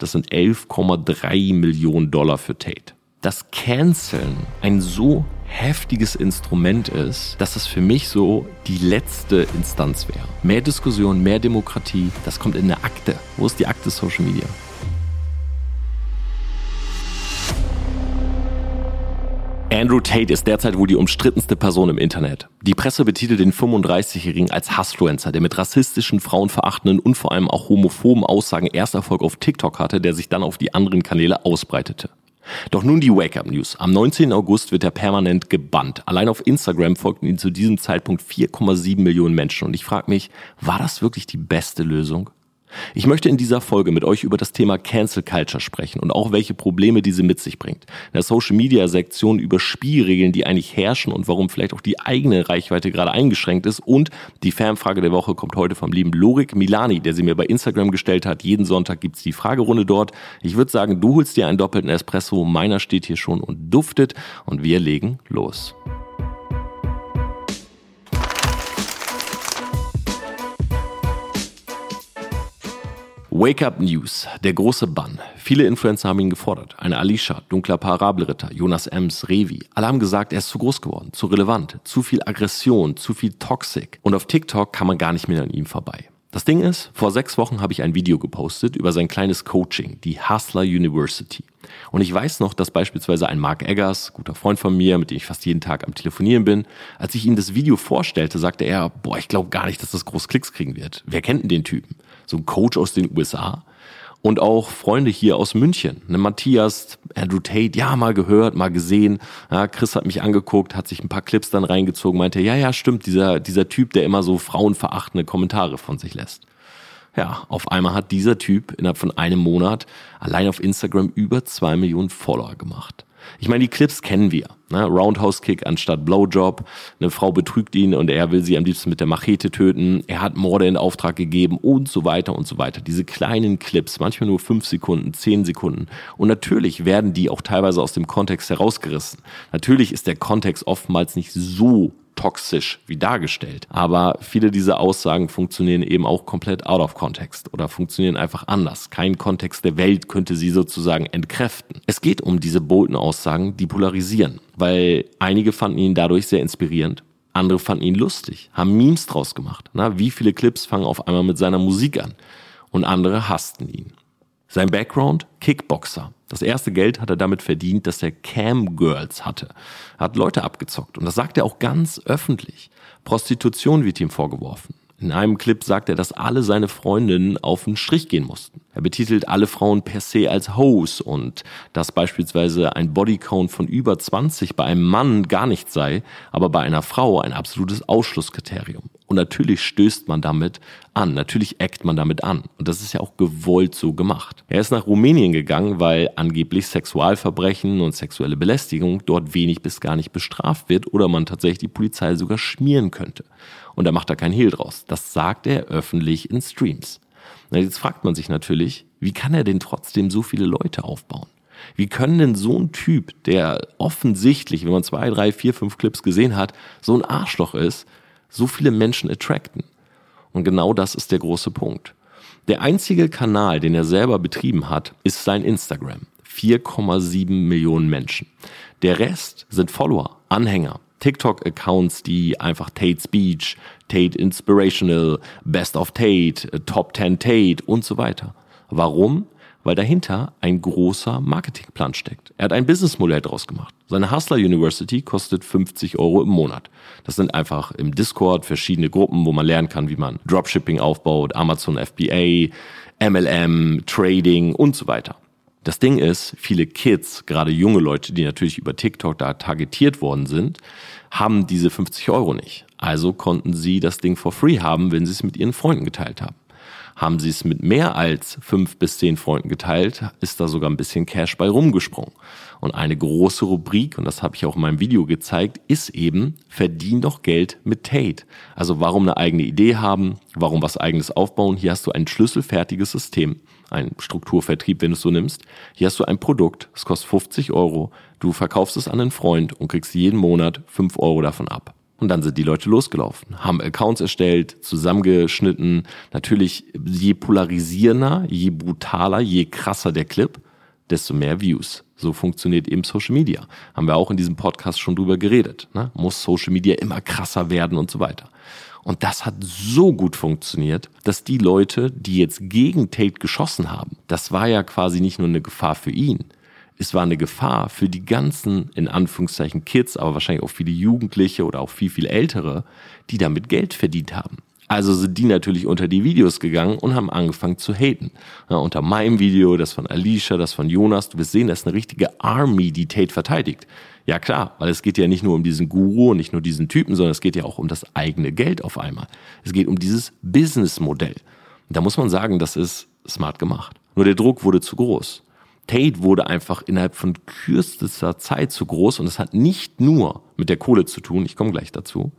Das sind 11,3 Millionen Dollar für Tate. Dass Canceln ein so heftiges Instrument ist, dass es für mich so die letzte Instanz wäre. Mehr Diskussion, mehr Demokratie, das kommt in eine Akte. Wo ist die Akte Social Media? Andrew Tate ist derzeit wohl die umstrittenste Person im Internet. Die Presse betitelt den 35-Jährigen als Hassfluencer, der mit rassistischen, frauenverachtenden und vor allem auch homophoben Aussagen Ersterfolg auf TikTok hatte, der sich dann auf die anderen Kanäle ausbreitete. Doch nun die Wake-up News. Am 19. August wird er permanent gebannt. Allein auf Instagram folgten ihm zu diesem Zeitpunkt 4,7 Millionen Menschen. Und ich frage mich, war das wirklich die beste Lösung? Ich möchte in dieser Folge mit euch über das Thema Cancel Culture sprechen und auch welche Probleme diese mit sich bringt. In der Social Media Sektion über Spielregeln, die eigentlich herrschen und warum vielleicht auch die eigene Reichweite gerade eingeschränkt ist. Und die Fanfrage der Woche kommt heute vom lieben Lorik Milani, der sie mir bei Instagram gestellt hat. Jeden Sonntag gibt's die Fragerunde dort. Ich würde sagen, du holst dir einen doppelten Espresso. Meiner steht hier schon und duftet und wir legen los. Wake Up News, der große Bann. Viele Influencer haben ihn gefordert. Eine Alicia, dunkler Parabelritter, Jonas Ems, Revi. Alle haben gesagt, er ist zu groß geworden, zu relevant, zu viel Aggression, zu viel Toxic. Und auf TikTok kann man gar nicht mehr an ihm vorbei. Das Ding ist, vor sechs Wochen habe ich ein Video gepostet über sein kleines Coaching, die Hustler University. Und ich weiß noch, dass beispielsweise ein Mark Eggers, guter Freund von mir, mit dem ich fast jeden Tag am Telefonieren bin, als ich ihm das Video vorstellte, sagte er, boah, ich glaube gar nicht, dass das groß Klicks kriegen wird. Wer kennt denn den Typen? So ein Coach aus den USA. Und auch Freunde hier aus München. Ne, Matthias, Andrew Tate, ja, mal gehört, mal gesehen. Ja, Chris hat mich angeguckt, hat sich ein paar Clips dann reingezogen, meinte, ja, ja, stimmt, dieser, dieser Typ, der immer so frauenverachtende Kommentare von sich lässt. Ja, auf einmal hat dieser Typ innerhalb von einem Monat allein auf Instagram über zwei Millionen Follower gemacht. Ich meine, die Clips kennen wir. Ne? Roundhouse Kick anstatt Blowjob. Eine Frau betrügt ihn und er will sie am liebsten mit der Machete töten. Er hat Morde in Auftrag gegeben und so weiter und so weiter. Diese kleinen Clips, manchmal nur fünf Sekunden, zehn Sekunden. Und natürlich werden die auch teilweise aus dem Kontext herausgerissen. Natürlich ist der Kontext oftmals nicht so toxisch wie dargestellt. Aber viele dieser Aussagen funktionieren eben auch komplett out of context oder funktionieren einfach anders. Kein Kontext der Welt könnte sie sozusagen entkräften. Es geht um diese bolden Aussagen, die polarisieren, weil einige fanden ihn dadurch sehr inspirierend. Andere fanden ihn lustig, haben Memes draus gemacht. Na, wie viele Clips fangen auf einmal mit seiner Musik an? Und andere hassten ihn. Sein Background? Kickboxer. Das erste Geld hat er damit verdient, dass er Cam Girls hatte. Er hat Leute abgezockt und das sagt er auch ganz öffentlich. Prostitution wird ihm vorgeworfen. In einem Clip sagt er, dass alle seine Freundinnen auf den Strich gehen mussten. Er betitelt alle Frauen per se als Hoes und dass beispielsweise ein Bodycount von über 20 bei einem Mann gar nicht sei, aber bei einer Frau ein absolutes Ausschlusskriterium. Und natürlich stößt man damit an, natürlich eckt man damit an. Und das ist ja auch gewollt so gemacht. Er ist nach Rumänien gegangen, weil angeblich Sexualverbrechen und sexuelle Belästigung dort wenig bis gar nicht bestraft wird oder man tatsächlich die Polizei sogar schmieren könnte. Und da macht er kein Hehl draus. Das sagt er öffentlich in Streams. Na, jetzt fragt man sich natürlich, wie kann er denn trotzdem so viele Leute aufbauen? Wie können denn so ein Typ, der offensichtlich, wenn man zwei, drei, vier, fünf Clips gesehen hat, so ein Arschloch ist, so viele Menschen attracten? Und genau das ist der große Punkt. Der einzige Kanal, den er selber betrieben hat, ist sein Instagram. 4,7 Millionen Menschen. Der Rest sind Follower, Anhänger, TikTok-Accounts, die einfach Tate Speech, Tate Inspirational, Best of Tate, Top 10 Tate und so weiter. Warum? Weil dahinter ein großer Marketingplan steckt. Er hat ein Businessmodell draus gemacht. Seine Hustler University kostet 50 Euro im Monat. Das sind einfach im Discord verschiedene Gruppen, wo man lernen kann, wie man Dropshipping aufbaut, Amazon FBA, MLM, Trading und so weiter. Das Ding ist, viele Kids, gerade junge Leute, die natürlich über TikTok da targetiert worden sind, haben diese 50 Euro nicht. Also konnten sie das Ding for free haben, wenn sie es mit ihren Freunden geteilt haben. Haben sie es mit mehr als fünf bis zehn Freunden geteilt, ist da sogar ein bisschen Cash bei rumgesprungen. Und eine große Rubrik, und das habe ich auch in meinem Video gezeigt, ist eben, verdien doch Geld mit Tate. Also warum eine eigene Idee haben, warum was eigenes aufbauen. Hier hast du ein schlüsselfertiges System ein Strukturvertrieb, wenn du es so nimmst. Hier hast du ein Produkt, es kostet 50 Euro, du verkaufst es an einen Freund und kriegst jeden Monat 5 Euro davon ab. Und dann sind die Leute losgelaufen, haben Accounts erstellt, zusammengeschnitten. Natürlich, je polarisierender, je brutaler, je krasser der Clip, desto mehr Views. So funktioniert eben Social Media. Haben wir auch in diesem Podcast schon drüber geredet. Ne? Muss Social Media immer krasser werden und so weiter. Und das hat so gut funktioniert, dass die Leute, die jetzt gegen Tate geschossen haben, das war ja quasi nicht nur eine Gefahr für ihn, es war eine Gefahr für die ganzen, in Anführungszeichen, Kids, aber wahrscheinlich auch viele Jugendliche oder auch viel, viel ältere, die damit Geld verdient haben. Also sind die natürlich unter die Videos gegangen und haben angefangen zu haten. Ja, unter meinem Video, das von Alicia, das von Jonas, du wirst sehen, das ist eine richtige Army, die Tate verteidigt. Ja klar, weil es geht ja nicht nur um diesen Guru und nicht nur diesen Typen, sondern es geht ja auch um das eigene Geld auf einmal. Es geht um dieses Businessmodell. Da muss man sagen, das ist smart gemacht. Nur der Druck wurde zu groß. Tate wurde einfach innerhalb von kürzester Zeit zu groß und es hat nicht nur mit der Kohle zu tun, ich komme gleich dazu,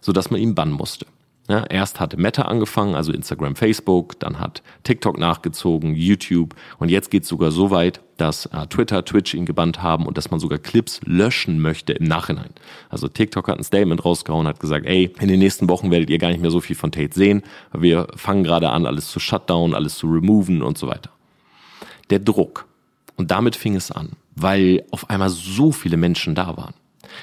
so dass man ihn bannen musste. Ja, erst hatte Meta angefangen, also Instagram, Facebook, dann hat TikTok nachgezogen, YouTube und jetzt geht es sogar so weit, dass äh, Twitter, Twitch ihn gebannt haben und dass man sogar Clips löschen möchte im Nachhinein. Also TikTok hat ein Statement rausgehauen, hat gesagt, ey, in den nächsten Wochen werdet ihr gar nicht mehr so viel von Tate sehen, wir fangen gerade an, alles zu shutdown, alles zu removen und so weiter. Der Druck, und damit fing es an, weil auf einmal so viele Menschen da waren.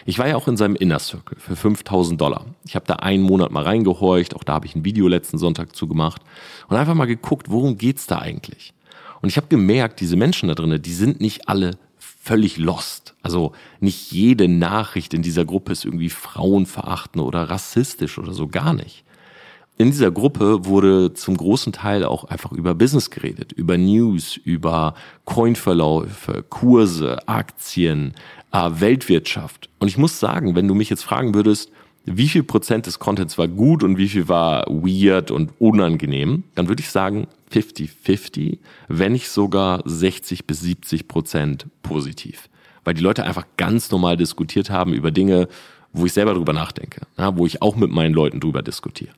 Ich war ja auch in seinem Inner Circle für 5000 Dollar. Ich habe da einen Monat mal reingehorcht, auch da habe ich ein Video letzten Sonntag zugemacht und einfach mal geguckt, worum geht's da eigentlich? Und ich habe gemerkt, diese Menschen da drinnen, die sind nicht alle völlig lost. Also nicht jede Nachricht in dieser Gruppe ist irgendwie frauenverachtend oder rassistisch oder so, gar nicht in dieser Gruppe wurde zum großen Teil auch einfach über Business geredet, über News, über Coinverläufe, Kurse, Aktien, äh, Weltwirtschaft. Und ich muss sagen, wenn du mich jetzt fragen würdest, wie viel Prozent des Contents war gut und wie viel war weird und unangenehm, dann würde ich sagen 50-50, wenn nicht sogar 60 bis 70 Prozent positiv. Weil die Leute einfach ganz normal diskutiert haben über Dinge, wo ich selber drüber nachdenke, ja, wo ich auch mit meinen Leuten drüber diskutiere.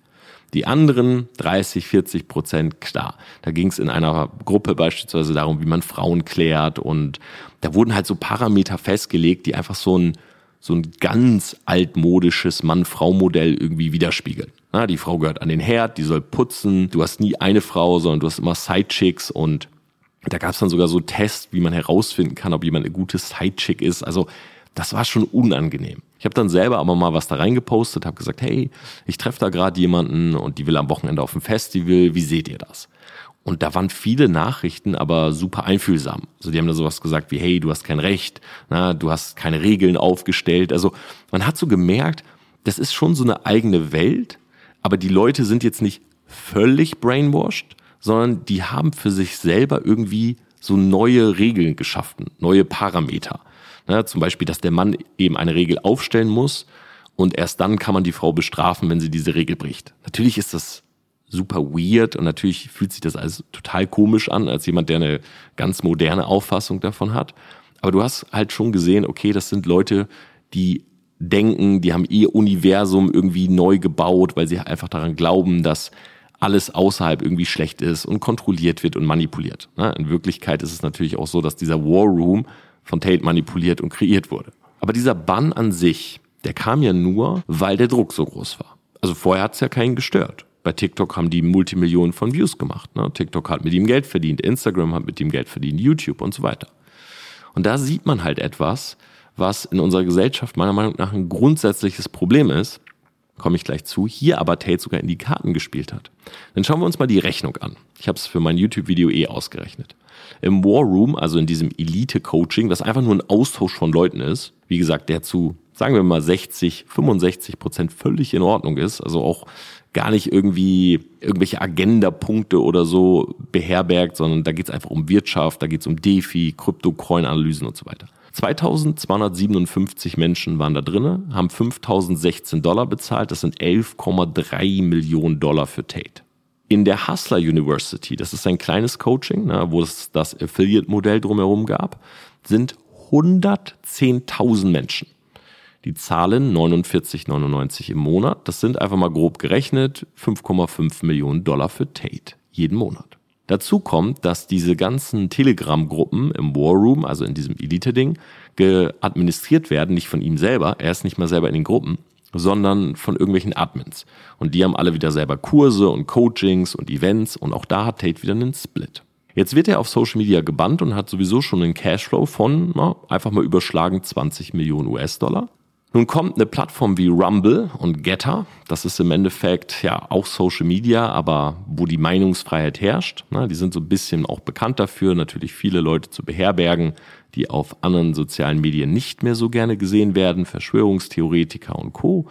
Die anderen 30, 40 Prozent, klar. Da ging es in einer Gruppe beispielsweise darum, wie man Frauen klärt und da wurden halt so Parameter festgelegt, die einfach so ein, so ein ganz altmodisches Mann-Frau-Modell irgendwie widerspiegeln. Na, die Frau gehört an den Herd, die soll putzen. Du hast nie eine Frau, sondern du hast immer Sidechicks und da gab es dann sogar so Tests, wie man herausfinden kann, ob jemand eine gute Sidechick ist. Also das war schon unangenehm. Ich habe dann selber aber mal was da reingepostet, habe gesagt, hey, ich treffe da gerade jemanden und die will am Wochenende auf dem Festival, wie seht ihr das? Und da waren viele Nachrichten, aber super einfühlsam. Also die haben da sowas gesagt wie, hey, du hast kein Recht, na, du hast keine Regeln aufgestellt. Also man hat so gemerkt, das ist schon so eine eigene Welt, aber die Leute sind jetzt nicht völlig brainwashed, sondern die haben für sich selber irgendwie so neue Regeln geschaffen, neue Parameter. Ne, zum Beispiel, dass der Mann eben eine Regel aufstellen muss und erst dann kann man die Frau bestrafen, wenn sie diese Regel bricht. Natürlich ist das super weird und natürlich fühlt sich das alles total komisch an, als jemand, der eine ganz moderne Auffassung davon hat. Aber du hast halt schon gesehen, okay, das sind Leute, die denken, die haben ihr Universum irgendwie neu gebaut, weil sie einfach daran glauben, dass alles außerhalb irgendwie schlecht ist und kontrolliert wird und manipuliert. Ne, in Wirklichkeit ist es natürlich auch so, dass dieser War Room von Tate manipuliert und kreiert wurde. Aber dieser Bann an sich, der kam ja nur, weil der Druck so groß war. Also vorher hat es ja keinen gestört. Bei TikTok haben die Multimillionen von Views gemacht. Ne? TikTok hat mit ihm Geld verdient, Instagram hat mit ihm Geld verdient, YouTube und so weiter. Und da sieht man halt etwas, was in unserer Gesellschaft meiner Meinung nach ein grundsätzliches Problem ist, komme ich gleich zu, hier aber Tate sogar in die Karten gespielt hat. Dann schauen wir uns mal die Rechnung an. Ich habe es für mein YouTube-Video eh ausgerechnet. Im War Room, also in diesem Elite-Coaching, was einfach nur ein Austausch von Leuten ist, wie gesagt, der zu, sagen wir mal, 60, 65 Prozent völlig in Ordnung ist, also auch gar nicht irgendwie irgendwelche Agenda-Punkte oder so beherbergt, sondern da geht es einfach um Wirtschaft, da geht es um DeFi, Krypto-Coin-Analysen und so weiter. 2257 Menschen waren da drinnen, haben 5016 Dollar bezahlt, das sind 11,3 Millionen Dollar für Tate in der Hustler University, das ist ein kleines Coaching, ne, wo es das Affiliate-Modell drumherum gab, sind 110.000 Menschen. Die zahlen 49,99 im Monat. Das sind einfach mal grob gerechnet 5,5 Millionen Dollar für Tate jeden Monat. Dazu kommt, dass diese ganzen Telegram-Gruppen im War Room, also in diesem Elite-Ding, administriert werden, nicht von ihm selber, er ist nicht mal selber in den Gruppen, sondern von irgendwelchen Admins. Und die haben alle wieder selber Kurse und Coachings und Events und auch da hat Tate wieder einen Split. Jetzt wird er auf Social Media gebannt und hat sowieso schon einen Cashflow von na, einfach mal überschlagen 20 Millionen US-Dollar. Nun kommt eine Plattform wie Rumble und Getter, das ist im Endeffekt ja auch Social Media, aber wo die Meinungsfreiheit herrscht. Ne? Die sind so ein bisschen auch bekannt dafür, natürlich viele Leute zu beherbergen, die auf anderen sozialen Medien nicht mehr so gerne gesehen werden, Verschwörungstheoretiker und Co.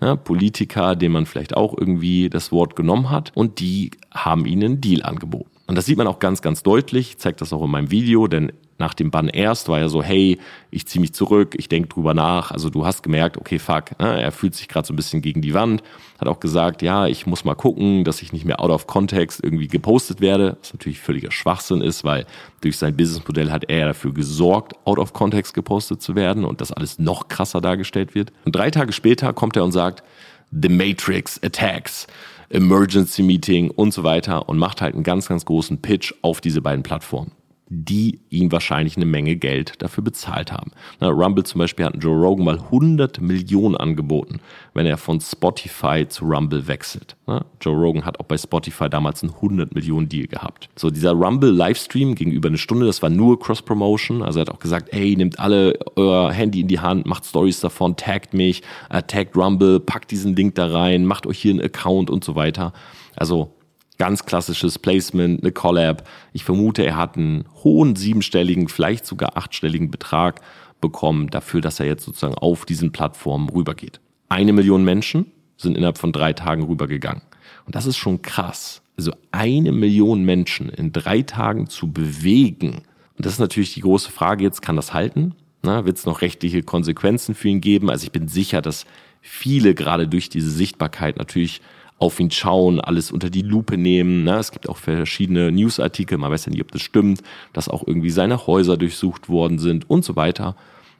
Ja, Politiker, denen man vielleicht auch irgendwie das Wort genommen hat und die haben ihnen Deal angeboten. Und das sieht man auch ganz, ganz deutlich, ich zeige das auch in meinem Video, denn nach dem Bann erst war er so, hey, ich ziehe mich zurück, ich denke drüber nach. Also du hast gemerkt, okay, fuck, ne? er fühlt sich gerade so ein bisschen gegen die Wand. Hat auch gesagt, ja, ich muss mal gucken, dass ich nicht mehr out of context irgendwie gepostet werde. Was natürlich völliger Schwachsinn ist, weil durch sein Businessmodell hat er dafür gesorgt, out of context gepostet zu werden und das alles noch krasser dargestellt wird. Und drei Tage später kommt er und sagt, The Matrix attacks. Emergency Meeting und so weiter und macht halt einen ganz, ganz großen Pitch auf diese beiden Plattformen die ihm wahrscheinlich eine Menge Geld dafür bezahlt haben. Na, Rumble zum Beispiel hat Joe Rogan mal 100 Millionen angeboten, wenn er von Spotify zu Rumble wechselt. Na, Joe Rogan hat auch bei Spotify damals einen 100 Millionen Deal gehabt. So dieser Rumble Livestream gegenüber eine Stunde, das war nur Cross Promotion. Also er hat auch gesagt, ey, nehmt alle euer Handy in die Hand, macht Stories davon, taggt mich, äh, taggt Rumble, packt diesen Link da rein, macht euch hier einen Account und so weiter. Also Ganz klassisches Placement, eine Collab. Ich vermute, er hat einen hohen siebenstelligen, vielleicht sogar achtstelligen Betrag bekommen dafür, dass er jetzt sozusagen auf diesen Plattformen rübergeht. Eine Million Menschen sind innerhalb von drei Tagen rübergegangen. Und das ist schon krass. Also eine Million Menschen in drei Tagen zu bewegen. Und das ist natürlich die große Frage jetzt, kann das halten? Wird es noch rechtliche Konsequenzen für ihn geben? Also ich bin sicher, dass viele gerade durch diese Sichtbarkeit natürlich auf ihn schauen, alles unter die Lupe nehmen. Ne? Es gibt auch verschiedene Newsartikel, man weiß ja nicht, ob das stimmt, dass auch irgendwie seine Häuser durchsucht worden sind und so weiter.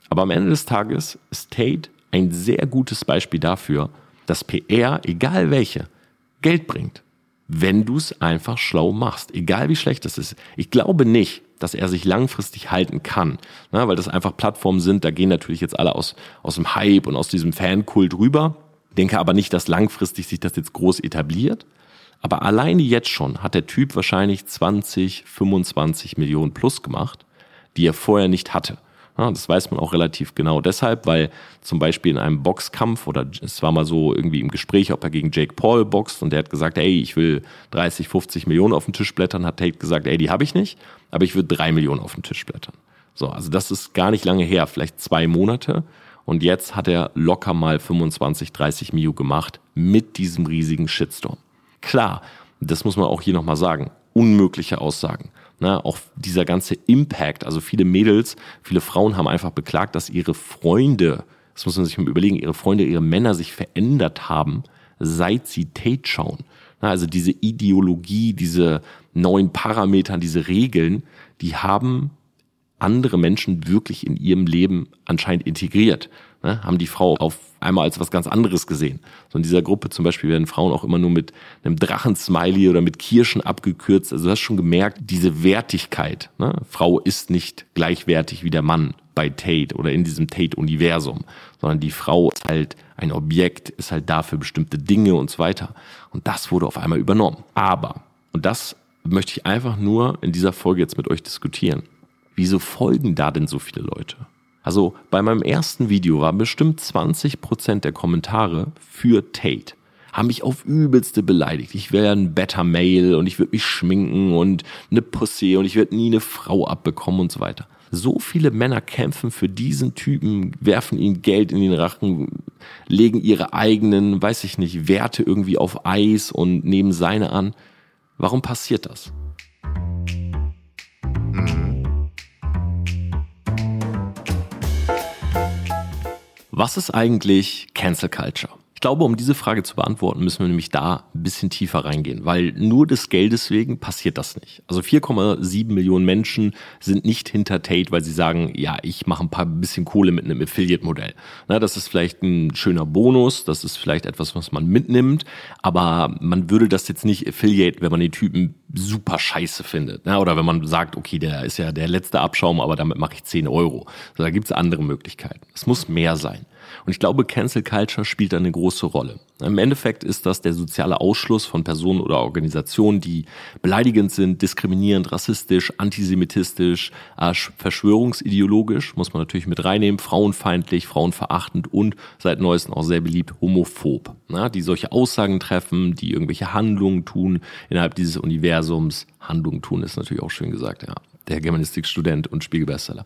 Aber am Ende des Tages ist Tate ein sehr gutes Beispiel dafür, dass PR, egal welche, Geld bringt, wenn du es einfach schlau machst, egal wie schlecht das ist. Ich glaube nicht, dass er sich langfristig halten kann, ne? weil das einfach Plattformen sind, da gehen natürlich jetzt alle aus, aus dem Hype und aus diesem Fankult rüber denke aber nicht, dass langfristig sich das jetzt groß etabliert. Aber alleine jetzt schon hat der Typ wahrscheinlich 20, 25 Millionen plus gemacht, die er vorher nicht hatte. Ja, das weiß man auch relativ genau deshalb, weil zum Beispiel in einem Boxkampf oder es war mal so irgendwie im Gespräch, ob er gegen Jake Paul boxt und der hat gesagt, ey, ich will 30, 50 Millionen auf den Tisch blättern, hat Tate gesagt, ey, die habe ich nicht, aber ich würde drei Millionen auf den Tisch blättern. So, also das ist gar nicht lange her, vielleicht zwei Monate. Und jetzt hat er locker mal 25, 30 Mio gemacht mit diesem riesigen Shitstorm. Klar, das muss man auch hier nochmal sagen. Unmögliche Aussagen. Na, auch dieser ganze Impact, also viele Mädels, viele Frauen haben einfach beklagt, dass ihre Freunde, das muss man sich mal überlegen, ihre Freunde, ihre Männer sich verändert haben, seit sie Tate schauen. Na, also diese Ideologie, diese neuen Parametern, diese Regeln, die haben andere Menschen wirklich in ihrem Leben anscheinend integriert. Ne? Haben die Frau auf einmal als was ganz anderes gesehen. So in dieser Gruppe zum Beispiel werden Frauen auch immer nur mit einem Drachensmiley oder mit Kirschen abgekürzt. Also du hast schon gemerkt, diese Wertigkeit. Ne? Frau ist nicht gleichwertig wie der Mann bei Tate oder in diesem Tate-Universum, sondern die Frau ist halt ein Objekt, ist halt da für bestimmte Dinge und so weiter. Und das wurde auf einmal übernommen. Aber, und das möchte ich einfach nur in dieser Folge jetzt mit euch diskutieren wieso folgen da denn so viele Leute? Also bei meinem ersten Video waren bestimmt 20 Prozent der Kommentare für Tate. Haben mich auf übelste beleidigt. Ich wäre ein better Male und ich würde mich schminken und eine Pussy und ich würde nie eine Frau abbekommen und so weiter. So viele Männer kämpfen für diesen Typen, werfen ihm Geld in den Rachen, legen ihre eigenen, weiß ich nicht, Werte irgendwie auf Eis und nehmen seine an. Warum passiert das? Was ist eigentlich Cancel Culture? Ich glaube, um diese Frage zu beantworten, müssen wir nämlich da ein bisschen tiefer reingehen, weil nur des Geldes wegen passiert das nicht. Also 4,7 Millionen Menschen sind nicht hinter Tate, weil sie sagen, ja, ich mache ein paar bisschen Kohle mit einem Affiliate-Modell. Das ist vielleicht ein schöner Bonus, das ist vielleicht etwas, was man mitnimmt, aber man würde das jetzt nicht Affiliate, wenn man den Typen super scheiße findet. Oder wenn man sagt, okay, der ist ja der letzte Abschaum, aber damit mache ich 10 Euro. Also da gibt's andere Möglichkeiten. Es muss mehr sein. Und ich glaube, Cancel Culture spielt da eine große Rolle. Im Endeffekt ist das der soziale Ausschluss von Personen oder Organisationen, die beleidigend sind, diskriminierend, rassistisch, antisemitistisch, äh, verschwörungsideologisch, muss man natürlich mit reinnehmen, frauenfeindlich, frauenverachtend und seit neuestem auch sehr beliebt homophob. Na, die solche Aussagen treffen, die irgendwelche Handlungen tun innerhalb dieses Universums. Handlungen tun ist natürlich auch schön gesagt, ja der Germanistikstudent und Spiegelbestseller.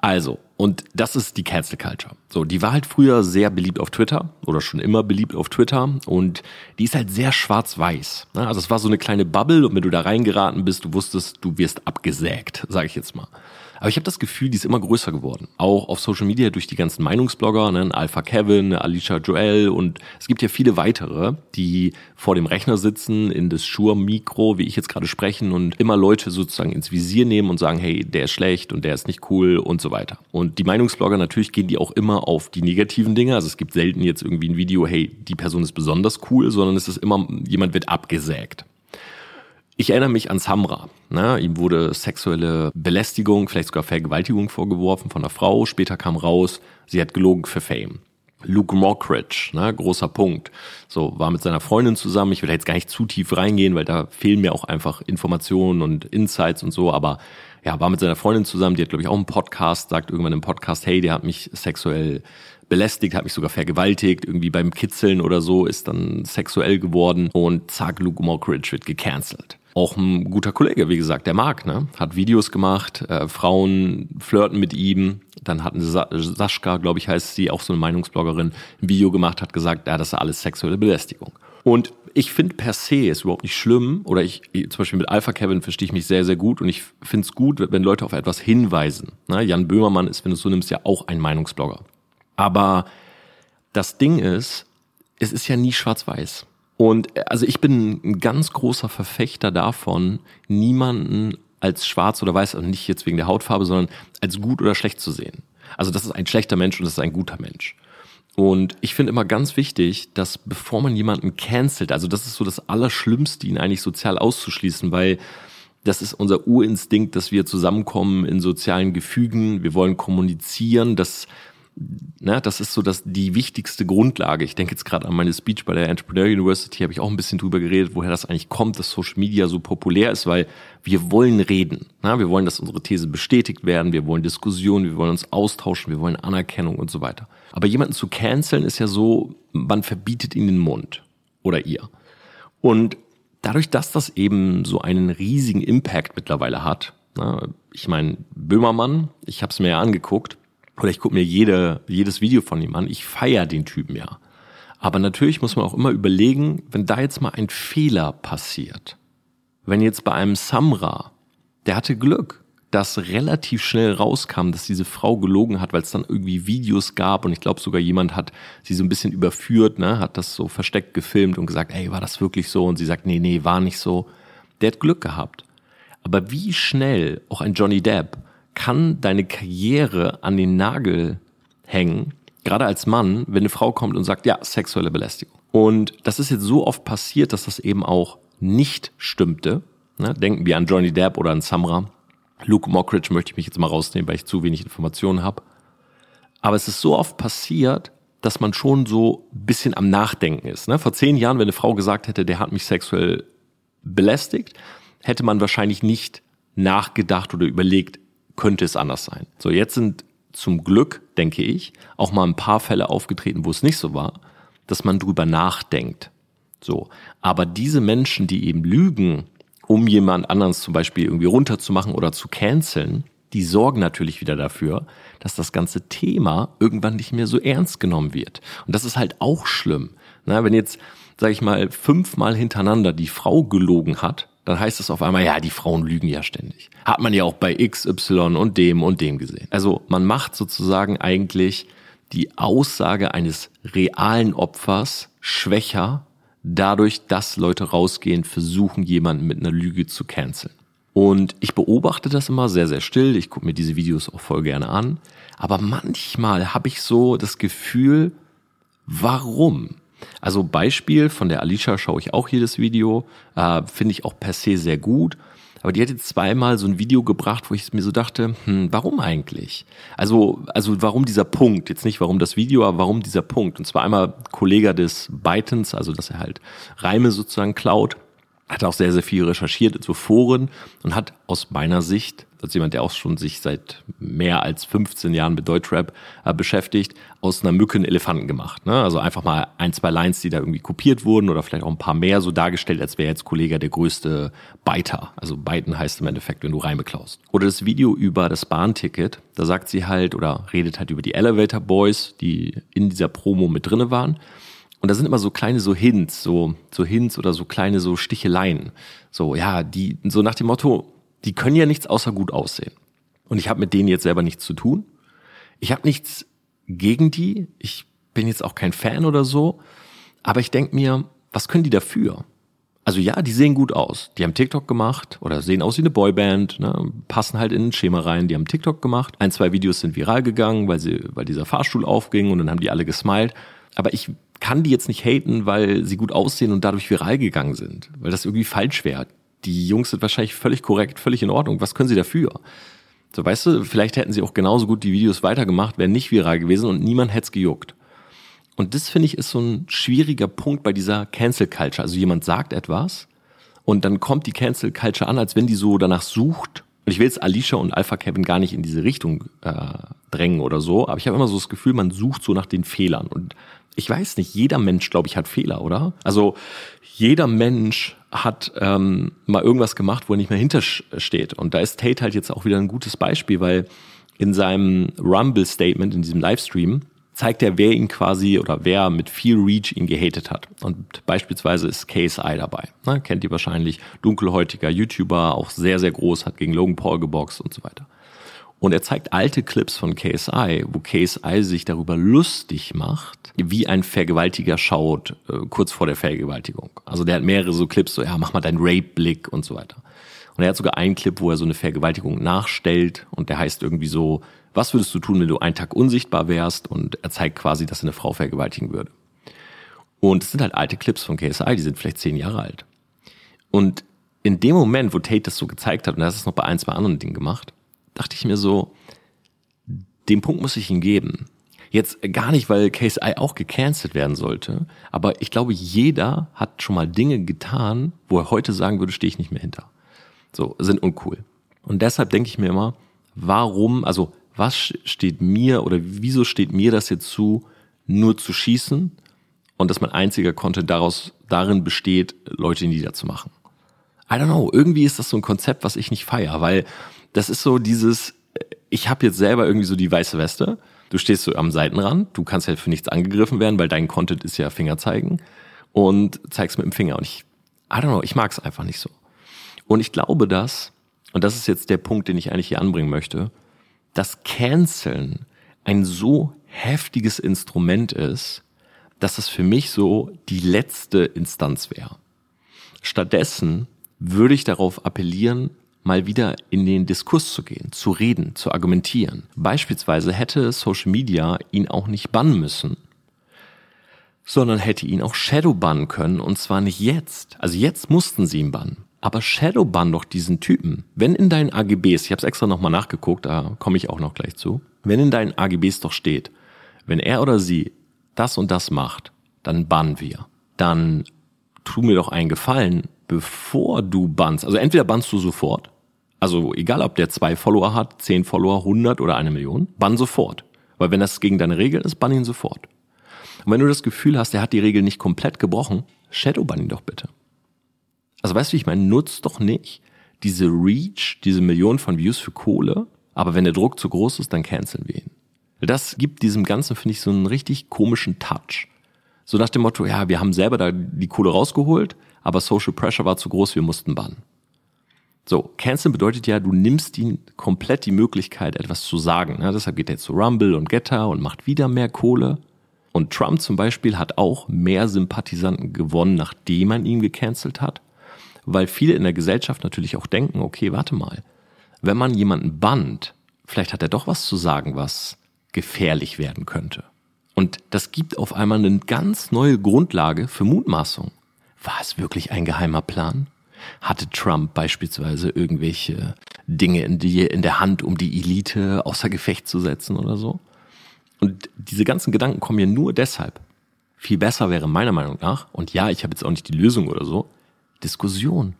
Also, und das ist die Cancel Culture. So, die war halt früher sehr beliebt auf Twitter oder schon immer beliebt auf Twitter und die ist halt sehr schwarz-weiß. Ne? Also es war so eine kleine Bubble und wenn du da reingeraten bist, du wusstest, du wirst abgesägt, sage ich jetzt mal. Aber ich habe das Gefühl, die ist immer größer geworden. Auch auf Social Media durch die ganzen Meinungsblogger, ne? Alpha Kevin, Alicia Joel und es gibt ja viele weitere, die vor dem Rechner sitzen, in das Shure-Mikro, wie ich jetzt gerade sprechen und immer Leute sozusagen ins Visier nehmen und sagen, hey, der ist schlecht und der ist nicht cool und so weiter. Und die Meinungsblogger, natürlich gehen die auch immer auf die negativen Dinge. Also es gibt selten jetzt irgendwie ein Video, hey, die Person ist besonders cool, sondern es ist immer, jemand wird abgesägt. Ich erinnere mich an Samra. Ne? Ihm wurde sexuelle Belästigung, vielleicht sogar Vergewaltigung vorgeworfen von einer Frau. Später kam raus, sie hat gelogen für Fame. Luke Mockridge, ne, großer Punkt. So, war mit seiner Freundin zusammen. Ich will jetzt gar nicht zu tief reingehen, weil da fehlen mir auch einfach Informationen und Insights und so, aber ja, war mit seiner Freundin zusammen, die hat, glaube ich, auch einen Podcast, sagt irgendwann im Podcast, hey, der hat mich sexuell belästigt, hat mich sogar vergewaltigt, irgendwie beim Kitzeln oder so, ist dann sexuell geworden und zack, Luke Mockridge wird gecancelt auch ein guter Kollege, wie gesagt, der Marc, ne? Hat Videos gemacht, äh, Frauen flirten mit ihm. Dann hat Sa Sascha, glaube ich, heißt sie, auch so eine Meinungsbloggerin, ein Video gemacht, hat gesagt, ja, das ist alles sexuelle Belästigung. Und ich finde per se ist überhaupt nicht schlimm. Oder ich, zum Beispiel mit Alpha Kevin verstehe ich mich sehr, sehr gut. Und ich finde es gut, wenn Leute auf etwas hinweisen. Ne? Jan Böhmermann ist, wenn du es so nimmst, ja auch ein Meinungsblogger. Aber das Ding ist, es ist ja nie schwarz-weiß. Und äh, also ich bin ein ganz großer Verfechter davon, niemanden als schwarz oder weiß, also nicht jetzt wegen der Hautfarbe, sondern als gut oder schlecht zu sehen. Also das ist ein schlechter Mensch und das ist ein guter Mensch. Und ich finde immer ganz wichtig, dass bevor man jemanden cancelt, also das ist so das Allerschlimmste, ihn eigentlich sozial auszuschließen, weil das ist unser Urinstinkt, dass wir zusammenkommen in sozialen Gefügen, wir wollen kommunizieren, dass ne, das ist so das, die wichtigste Grundlage. Ich denke jetzt gerade an meine Speech bei der Entrepreneur University, habe ich auch ein bisschen drüber geredet, woher das eigentlich kommt, dass Social Media so populär ist, weil wir wollen reden. Ne? Wir wollen, dass unsere These bestätigt werden, wir wollen Diskussionen, wir wollen uns austauschen, wir wollen Anerkennung und so weiter. Aber jemanden zu canceln ist ja so, man verbietet ihnen den Mund oder ihr. Und dadurch, dass das eben so einen riesigen Impact mittlerweile hat, ne, ich meine, Böhmermann, ich habe es mir ja angeguckt, oder ich gucke mir jede, jedes Video von ihm an, ich feiere den Typen ja. Aber natürlich muss man auch immer überlegen, wenn da jetzt mal ein Fehler passiert. Wenn jetzt bei einem Samra, der hatte Glück, dass relativ schnell rauskam, dass diese Frau gelogen hat, weil es dann irgendwie Videos gab und ich glaube sogar jemand hat sie so ein bisschen überführt, ne, hat das so versteckt gefilmt und gesagt, ey, war das wirklich so? Und sie sagt, nee, nee, war nicht so. Der hat Glück gehabt. Aber wie schnell auch ein Johnny Depp kann deine Karriere an den Nagel hängen, gerade als Mann, wenn eine Frau kommt und sagt, ja, sexuelle Belästigung. Und das ist jetzt so oft passiert, dass das eben auch nicht stimmte. Ne? Denken wir an Johnny Depp oder an Samra. Luke Mockridge möchte ich mich jetzt mal rausnehmen, weil ich zu wenig Informationen habe. Aber es ist so oft passiert, dass man schon so ein bisschen am Nachdenken ist. Ne? Vor zehn Jahren, wenn eine Frau gesagt hätte, der hat mich sexuell belästigt, hätte man wahrscheinlich nicht nachgedacht oder überlegt, könnte es anders sein. So, jetzt sind zum Glück, denke ich, auch mal ein paar Fälle aufgetreten, wo es nicht so war, dass man drüber nachdenkt. So. Aber diese Menschen, die eben lügen, um jemand anderen zum Beispiel irgendwie runterzumachen oder zu canceln, die sorgen natürlich wieder dafür, dass das ganze Thema irgendwann nicht mehr so ernst genommen wird. Und das ist halt auch schlimm. Na, wenn jetzt, sag ich mal, fünfmal hintereinander die Frau gelogen hat, dann heißt es auf einmal, ja, die Frauen lügen ja ständig. Hat man ja auch bei XY und dem und dem gesehen. Also man macht sozusagen eigentlich die Aussage eines realen Opfers schwächer, dadurch, dass Leute rausgehen, versuchen, jemanden mit einer Lüge zu canceln. Und ich beobachte das immer sehr, sehr still. Ich gucke mir diese Videos auch voll gerne an. Aber manchmal habe ich so das Gefühl, warum? Also Beispiel von der Alicia schaue ich auch jedes Video, äh, finde ich auch per se sehr gut. Aber die hat jetzt zweimal so ein Video gebracht, wo ich mir so dachte, hm, warum eigentlich? Also, also warum dieser Punkt? Jetzt nicht warum das Video, aber warum dieser Punkt? Und zwar einmal Kollege des Bytens, also dass er halt Reime sozusagen klaut hat auch sehr, sehr viel recherchiert in so Foren und hat aus meiner Sicht, als jemand, der auch schon sich seit mehr als 15 Jahren mit Deutschrap äh, beschäftigt, aus einer Mücke einen Elefanten gemacht. Ne? Also einfach mal ein, zwei Lines, die da irgendwie kopiert wurden oder vielleicht auch ein paar mehr so dargestellt, als wäre jetzt Kollege der größte Biter. Also Biten heißt im Endeffekt, wenn du Reime klaust. Oder das Video über das Bahnticket, da sagt sie halt oder redet halt über die Elevator Boys, die in dieser Promo mit drinne waren und da sind immer so kleine so Hints, so, so Hints oder so kleine so Sticheleien. So, ja, die, so nach dem Motto, die können ja nichts außer gut aussehen. Und ich habe mit denen jetzt selber nichts zu tun. Ich habe nichts gegen die. Ich bin jetzt auch kein Fan oder so. Aber ich denk mir, was können die dafür? Also ja, die sehen gut aus. Die haben TikTok gemacht oder sehen aus wie eine Boyband, ne, passen halt in ein Schema rein. Die haben TikTok gemacht. Ein, zwei Videos sind viral gegangen, weil sie, weil dieser Fahrstuhl aufging und dann haben die alle gesmiled. Aber ich kann die jetzt nicht haten, weil sie gut aussehen und dadurch viral gegangen sind, weil das irgendwie falsch wäre. Die Jungs sind wahrscheinlich völlig korrekt, völlig in Ordnung. Was können sie dafür? So, weißt du, vielleicht hätten sie auch genauso gut die Videos weitergemacht, wären nicht viral gewesen und niemand hätte es gejuckt. Und das finde ich ist so ein schwieriger Punkt bei dieser Cancel Culture. Also jemand sagt etwas und dann kommt die Cancel Culture an, als wenn die so danach sucht. Und ich will jetzt Alicia und Alpha Kevin gar nicht in diese Richtung äh, drängen oder so, aber ich habe immer so das Gefühl, man sucht so nach den Fehlern. Und ich weiß nicht, jeder Mensch, glaube ich, hat Fehler, oder? Also jeder Mensch hat ähm, mal irgendwas gemacht, wo er nicht mehr hintersteht. Und da ist Tate halt jetzt auch wieder ein gutes Beispiel, weil in seinem Rumble-Statement, in diesem Livestream, zeigt er, wer ihn quasi oder wer mit viel Reach ihn gehatet hat. Und beispielsweise ist KSI dabei. Ne? Kennt ihr wahrscheinlich. Dunkelhäutiger YouTuber, auch sehr, sehr groß, hat gegen Logan Paul geboxt und so weiter. Und er zeigt alte Clips von KSI, wo KSI sich darüber lustig macht, wie ein Vergewaltiger schaut, äh, kurz vor der Vergewaltigung. Also der hat mehrere so Clips, so, ja, mach mal deinen Rape-Blick und so weiter. Und er hat sogar einen Clip, wo er so eine Vergewaltigung nachstellt und der heißt irgendwie so, was würdest du tun, wenn du einen Tag unsichtbar wärst? Und er zeigt quasi, dass er eine Frau vergewaltigen würde. Und es sind halt alte Clips von KSI, die sind vielleicht zehn Jahre alt. Und in dem Moment, wo Tate das so gezeigt hat, und er hat es noch bei ein, zwei anderen Dingen gemacht, dachte ich mir so, den Punkt muss ich ihm geben. Jetzt gar nicht, weil KSI auch gecancelt werden sollte, aber ich glaube, jeder hat schon mal Dinge getan, wo er heute sagen würde, stehe ich nicht mehr hinter. So, sind uncool. Und deshalb denke ich mir immer, warum, also was steht mir oder wieso steht mir das jetzt zu, nur zu schießen und dass mein einziger Content daraus darin besteht, Leute niederzumachen. I don't know, irgendwie ist das so ein Konzept, was ich nicht feier, weil das ist so dieses, ich habe jetzt selber irgendwie so die weiße Weste. Du stehst so am Seitenrand, du kannst ja für nichts angegriffen werden, weil dein Content ist ja Finger zeigen und zeigst mit dem Finger. Und ich, I don't know, ich mag es einfach nicht so. Und ich glaube, dass, und das ist jetzt der Punkt, den ich eigentlich hier anbringen möchte, dass Canceln ein so heftiges Instrument ist, dass es für mich so die letzte Instanz wäre. Stattdessen würde ich darauf appellieren, mal wieder in den Diskurs zu gehen, zu reden, zu argumentieren. Beispielsweise hätte Social Media ihn auch nicht bannen müssen, sondern hätte ihn auch Shadow bannen können und zwar nicht jetzt. Also jetzt mussten sie ihn bannen. Aber Shadow bann doch diesen Typen. Wenn in deinen AGBs, ich habe es extra nochmal nachgeguckt, da komme ich auch noch gleich zu, wenn in deinen AGBs doch steht, wenn er oder sie das und das macht, dann bannen wir. Dann tu mir doch einen Gefallen, bevor du bannst. Also entweder bannst du sofort, also egal ob der zwei Follower hat, zehn Follower, 100 oder eine Million, bann sofort. Weil wenn das gegen deine Regel ist, bann ihn sofort. Und wenn du das Gefühl hast, der hat die Regel nicht komplett gebrochen, Shadowban ihn doch bitte. Also weißt du, ich meine, nutzt doch nicht diese Reach, diese Millionen von Views für Kohle, aber wenn der Druck zu groß ist, dann canceln wir ihn. Das gibt diesem Ganzen, finde ich, so einen richtig komischen Touch. So nach dem Motto, ja, wir haben selber da die Kohle rausgeholt, aber Social Pressure war zu groß, wir mussten bannen. So, Canceln bedeutet ja, du nimmst ihnen komplett die Möglichkeit, etwas zu sagen. Ja, deshalb geht er zu Rumble und Getter und macht wieder mehr Kohle. Und Trump zum Beispiel hat auch mehr Sympathisanten gewonnen, nachdem man ihn gecancelt hat weil viele in der Gesellschaft natürlich auch denken, okay, warte mal, wenn man jemanden bannt, vielleicht hat er doch was zu sagen, was gefährlich werden könnte. Und das gibt auf einmal eine ganz neue Grundlage für Mutmaßung. War es wirklich ein geheimer Plan? Hatte Trump beispielsweise irgendwelche Dinge in, die, in der Hand, um die Elite außer Gefecht zu setzen oder so? Und diese ganzen Gedanken kommen mir nur deshalb. Viel besser wäre meiner Meinung nach, und ja, ich habe jetzt auch nicht die Lösung oder so, Diskussion.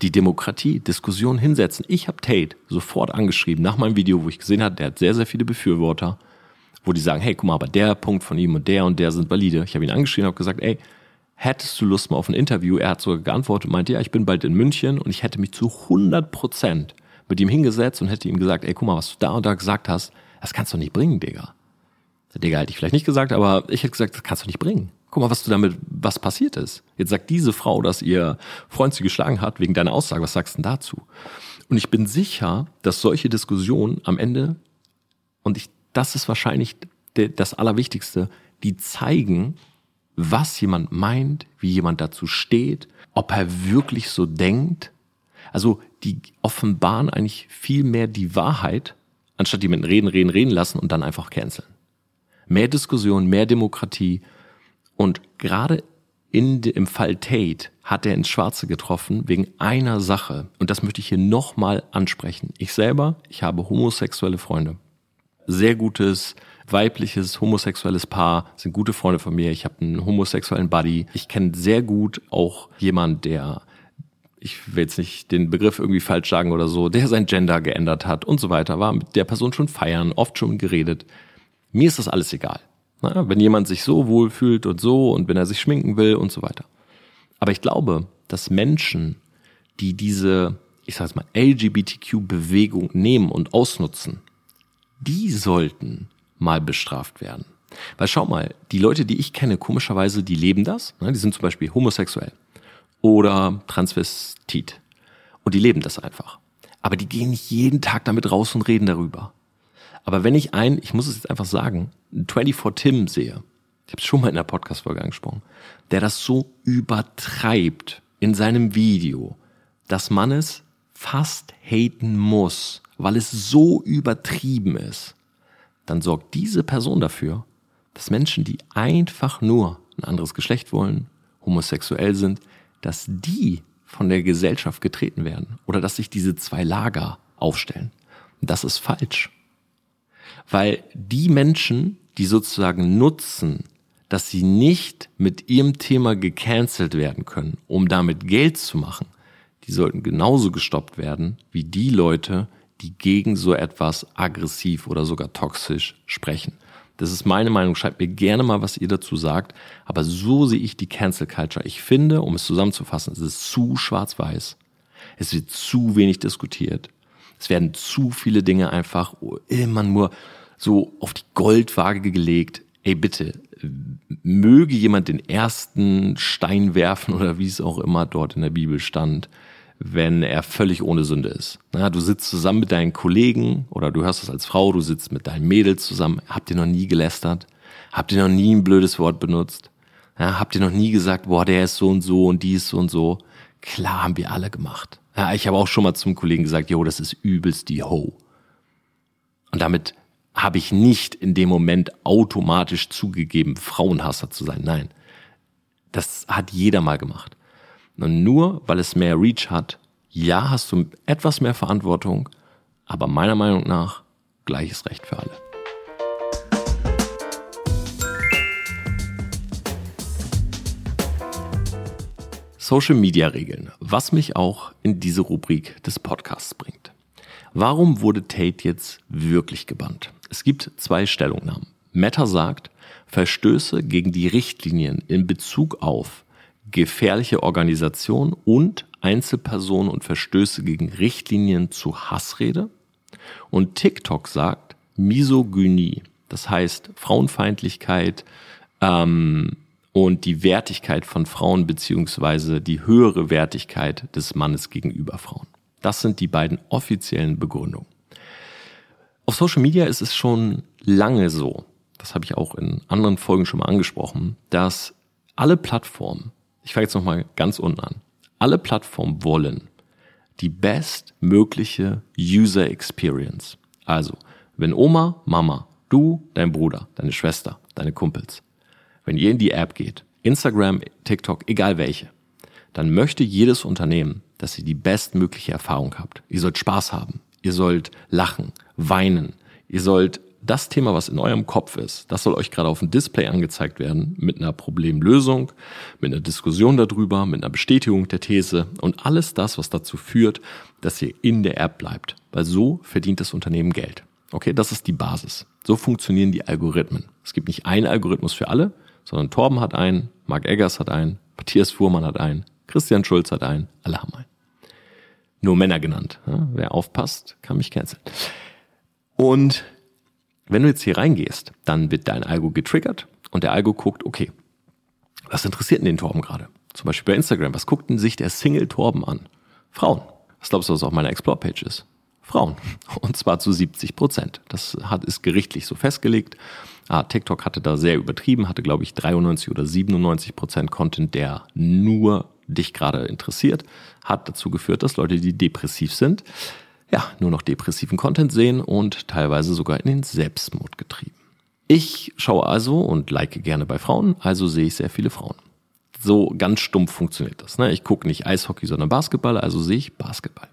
Die Demokratie, Diskussion hinsetzen. Ich habe Tate sofort angeschrieben nach meinem Video, wo ich gesehen habe, der hat sehr, sehr viele Befürworter, wo die sagen, hey, guck mal, aber der Punkt von ihm und der und der sind valide. Ich habe ihn angeschrieben und habe gesagt, ey, hättest du Lust mal auf ein Interview? Er hat sogar geantwortet und meinte, ja, ich bin bald in München und ich hätte mich zu 100 Prozent mit ihm hingesetzt und hätte ihm gesagt, ey, guck mal, was du da und da gesagt hast, das kannst du nicht bringen, Digga. Digga, hätte ich vielleicht nicht gesagt, aber ich hätte gesagt, das kannst du nicht bringen. Guck mal, was du damit, was passiert ist. Jetzt sagt diese Frau, dass ihr Freund sie geschlagen hat wegen deiner Aussage. Was sagst du denn dazu? Und ich bin sicher, dass solche Diskussionen am Ende, und ich, das ist wahrscheinlich das Allerwichtigste, die zeigen, was jemand meint, wie jemand dazu steht, ob er wirklich so denkt. Also die offenbaren eigentlich viel mehr die Wahrheit, anstatt jemanden reden, reden, reden lassen und dann einfach canceln. Mehr Diskussion, mehr Demokratie und gerade in, im Fall Tate hat er ins Schwarze getroffen wegen einer Sache. Und das möchte ich hier nochmal ansprechen. Ich selber, ich habe homosexuelle Freunde. Sehr gutes weibliches, homosexuelles Paar, sind gute Freunde von mir. Ich habe einen homosexuellen Buddy. Ich kenne sehr gut auch jemand, der ich will jetzt nicht den Begriff irgendwie falsch sagen oder so, der sein Gender geändert hat und so weiter, war mit der Person schon feiern, oft schon geredet. Mir ist das alles egal. Na, wenn jemand sich so wohlfühlt und so und wenn er sich schminken will und so weiter. Aber ich glaube, dass Menschen, die diese, ich sage mal, LGBTQ-Bewegung nehmen und ausnutzen, die sollten mal bestraft werden. Weil schau mal, die Leute, die ich kenne, komischerweise, die leben das. Ne? Die sind zum Beispiel homosexuell oder Transvestit. Und die leben das einfach. Aber die gehen nicht jeden Tag damit raus und reden darüber. Aber wenn ich ein, ich muss es jetzt einfach sagen, 24 Tim sehe, ich habe es schon mal in der Podcast-Folge angesprochen, der das so übertreibt in seinem Video, dass man es fast haten muss, weil es so übertrieben ist dann sorgt diese Person dafür, dass Menschen, die einfach nur ein anderes Geschlecht wollen, homosexuell sind, dass die von der Gesellschaft getreten werden oder dass sich diese zwei Lager aufstellen. Und das ist falsch. Weil die Menschen, die sozusagen nutzen, dass sie nicht mit ihrem Thema gecancelt werden können, um damit Geld zu machen, die sollten genauso gestoppt werden wie die Leute, die gegen so etwas aggressiv oder sogar toxisch sprechen. Das ist meine Meinung. Schreibt mir gerne mal, was ihr dazu sagt. Aber so sehe ich die Cancel Culture. Ich finde, um es zusammenzufassen, es ist zu schwarz-weiß. Es wird zu wenig diskutiert. Es werden zu viele Dinge einfach immer nur so auf die Goldwaage gelegt. Ey, bitte, möge jemand den ersten Stein werfen oder wie es auch immer dort in der Bibel stand wenn er völlig ohne Sünde ist. Na, du sitzt zusammen mit deinen Kollegen oder du hörst das als Frau, du sitzt mit deinen Mädels zusammen. Habt ihr noch nie gelästert? Habt ihr noch nie ein blödes Wort benutzt? Ja, habt ihr noch nie gesagt, boah, der ist so und so und die ist so und so? Klar haben wir alle gemacht. Ja, ich habe auch schon mal zum Kollegen gesagt, jo, das ist übelst die Ho. Und damit habe ich nicht in dem Moment automatisch zugegeben, Frauenhasser zu sein. Nein. Das hat jeder mal gemacht. Und nur weil es mehr Reach hat, ja, hast du etwas mehr Verantwortung, aber meiner Meinung nach gleiches Recht für alle. Social Media Regeln, was mich auch in diese Rubrik des Podcasts bringt. Warum wurde Tate jetzt wirklich gebannt? Es gibt zwei Stellungnahmen. Meta sagt, Verstöße gegen die Richtlinien in Bezug auf gefährliche Organisation und Einzelpersonen und Verstöße gegen Richtlinien zu Hassrede. Und TikTok sagt Misogynie, das heißt Frauenfeindlichkeit ähm, und die Wertigkeit von Frauen beziehungsweise die höhere Wertigkeit des Mannes gegenüber Frauen. Das sind die beiden offiziellen Begründungen. Auf Social Media ist es schon lange so, das habe ich auch in anderen Folgen schon mal angesprochen, dass alle Plattformen ich fange jetzt nochmal ganz unten an. Alle Plattformen wollen die bestmögliche User Experience. Also, wenn Oma, Mama, du, dein Bruder, deine Schwester, deine Kumpels, wenn ihr in die App geht, Instagram, TikTok, egal welche, dann möchte jedes Unternehmen, dass ihr die bestmögliche Erfahrung habt. Ihr sollt Spaß haben. Ihr sollt lachen, weinen. Ihr sollt das Thema, was in eurem Kopf ist, das soll euch gerade auf dem Display angezeigt werden mit einer Problemlösung, mit einer Diskussion darüber, mit einer Bestätigung der These und alles das, was dazu führt, dass ihr in der App bleibt. Weil so verdient das Unternehmen Geld. Okay, das ist die Basis. So funktionieren die Algorithmen. Es gibt nicht einen Algorithmus für alle, sondern Torben hat einen, Mark Eggers hat einen, Matthias Fuhrmann hat einen, Christian Schulz hat einen, alle haben einen. Nur Männer genannt. Wer aufpasst, kann mich canceln. Und wenn du jetzt hier reingehst, dann wird dein Algo getriggert und der Algo guckt, okay, was interessiert denn den Torben gerade? Zum Beispiel bei Instagram, was guckt denn sich der Single Torben an? Frauen. Was glaubst du, was auf meiner Explore-Page ist? Frauen. Und zwar zu 70 Prozent. Das hat, ist gerichtlich so festgelegt. Ah, TikTok hatte da sehr übertrieben, hatte, glaube ich, 93 oder 97 Prozent Content, der nur dich gerade interessiert, hat dazu geführt, dass Leute, die depressiv sind, ja, nur noch depressiven Content sehen und teilweise sogar in den Selbstmord getrieben. Ich schaue also und like gerne bei Frauen, also sehe ich sehr viele Frauen. So ganz stumpf funktioniert das. Ne? Ich gucke nicht Eishockey, sondern Basketball, also sehe ich Basketball.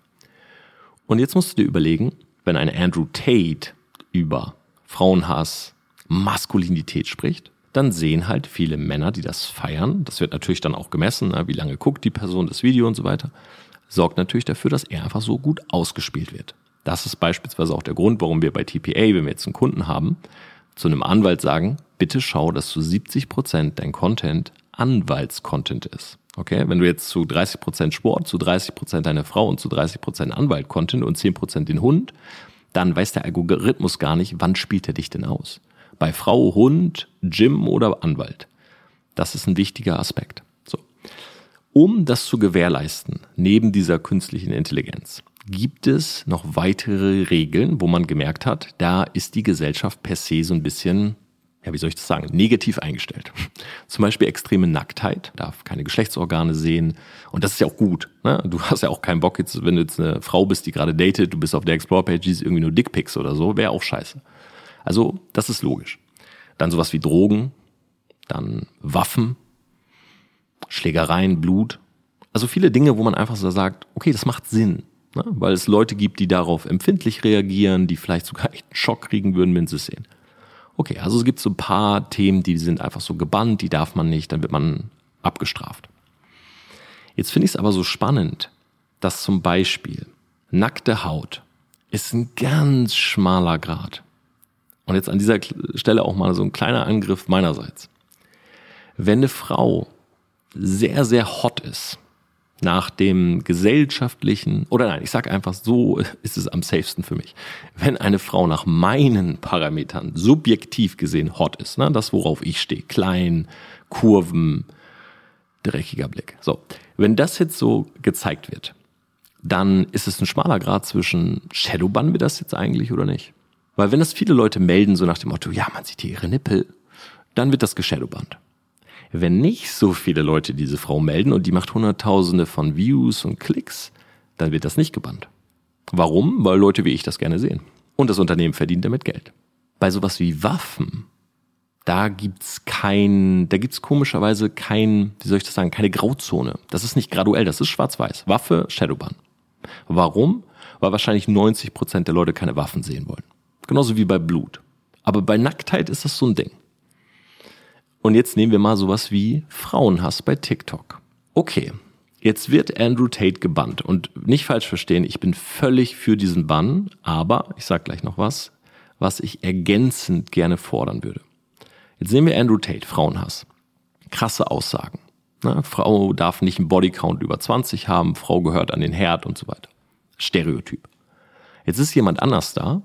Und jetzt musst du dir überlegen, wenn ein Andrew Tate über Frauenhass, Maskulinität spricht, dann sehen halt viele Männer, die das feiern. Das wird natürlich dann auch gemessen, ne? wie lange guckt die Person das Video und so weiter sorgt natürlich dafür, dass er einfach so gut ausgespielt wird. Das ist beispielsweise auch der Grund, warum wir bei TPA, wenn wir jetzt einen Kunden haben, zu einem Anwalt sagen, bitte schau, dass zu 70 Prozent dein Content Anwaltscontent ist. Okay, wenn du jetzt zu 30 Prozent Sport, zu 30 Prozent deine Frau und zu 30 Prozent Anwalt-Content und 10 Prozent den Hund, dann weiß der Algorithmus gar nicht, wann spielt er dich denn aus. Bei Frau, Hund, Gym oder Anwalt. Das ist ein wichtiger Aspekt. Um das zu gewährleisten, neben dieser künstlichen Intelligenz, gibt es noch weitere Regeln, wo man gemerkt hat, da ist die Gesellschaft per se so ein bisschen, ja, wie soll ich das sagen, negativ eingestellt. Zum Beispiel extreme Nacktheit, darf keine Geschlechtsorgane sehen. Und das ist ja auch gut. Ne? Du hast ja auch keinen Bock jetzt, wenn du jetzt eine Frau bist, die gerade datet, du bist auf der Explore-Page, die ist irgendwie nur Dickpics oder so, wäre auch scheiße. Also, das ist logisch. Dann sowas wie Drogen, dann Waffen, Schlägereien, Blut. Also viele Dinge, wo man einfach so sagt, okay, das macht Sinn. Ne? Weil es Leute gibt, die darauf empfindlich reagieren, die vielleicht sogar echt einen Schock kriegen würden, wenn sie es sehen. Okay, also es gibt so ein paar Themen, die sind einfach so gebannt, die darf man nicht, dann wird man abgestraft. Jetzt finde ich es aber so spannend, dass zum Beispiel nackte Haut ist ein ganz schmaler Grad. Und jetzt an dieser Stelle auch mal so ein kleiner Angriff meinerseits. Wenn eine Frau sehr, sehr hot ist, nach dem gesellschaftlichen, oder nein, ich sage einfach, so ist es am safesten für mich. Wenn eine Frau nach meinen Parametern subjektiv gesehen hot ist, ne, das worauf ich stehe, klein, Kurven, dreckiger Blick. So, wenn das jetzt so gezeigt wird, dann ist es ein schmaler Grad zwischen Shadowban wir das jetzt eigentlich oder nicht? Weil wenn das viele Leute melden, so nach dem Motto, ja, man sieht hier ihre Nippel, dann wird das geshadowband. Wenn nicht so viele Leute diese Frau melden und die macht Hunderttausende von Views und Klicks, dann wird das nicht gebannt. Warum? Weil Leute wie ich das gerne sehen. Und das Unternehmen verdient damit Geld. Bei sowas wie Waffen, da gibt's kein, da gibt's komischerweise kein, wie soll ich das sagen, keine Grauzone. Das ist nicht graduell, das ist schwarz-weiß. Waffe, Shadowban. Warum? Weil wahrscheinlich 90 Prozent der Leute keine Waffen sehen wollen. Genauso wie bei Blut. Aber bei Nacktheit ist das so ein Ding. Und jetzt nehmen wir mal sowas wie Frauenhass bei TikTok. Okay, jetzt wird Andrew Tate gebannt. Und nicht falsch verstehen, ich bin völlig für diesen Bann, aber ich sag gleich noch was, was ich ergänzend gerne fordern würde. Jetzt sehen wir Andrew Tate, Frauenhass. Krasse Aussagen. Ne? Frau darf nicht einen Bodycount über 20 haben, Frau gehört an den Herd und so weiter. Stereotyp. Jetzt ist jemand anders da,